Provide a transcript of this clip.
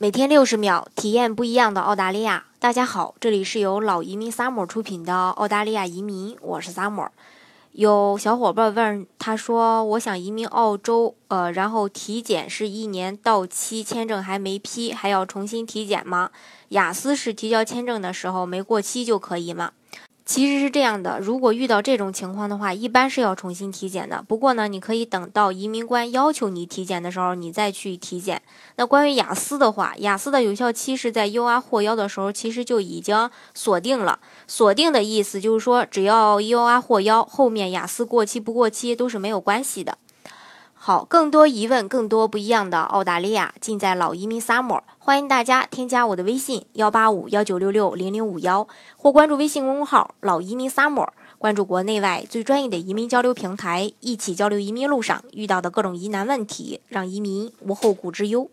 每天六十秒，体验不一样的澳大利亚。大家好，这里是由老移民 summer 出品的澳大利亚移民，我是 summer。有小伙伴问，他说：“我想移民澳洲，呃，然后体检是一年到期，签证还没批，还要重新体检吗？雅思是提交签证的时候没过期就可以吗？”其实是这样的，如果遇到这种情况的话，一般是要重新体检的。不过呢，你可以等到移民官要求你体检的时候，你再去体检。那关于雅思的话，雅思的有效期是在 U R 获邀的时候，其实就已经锁定了。锁定的意思就是说，只要 U R 获邀，后面雅思过期不过期都是没有关系的。好，更多疑问，更多不一样的澳大利亚，尽在老移民 summer。欢迎大家添加我的微信幺八五幺九六六零零五幺，或关注微信公众号老移民 summer，关注国内外最专业的移民交流平台，一起交流移民路上遇到的各种疑难问题，让移民无后顾之忧。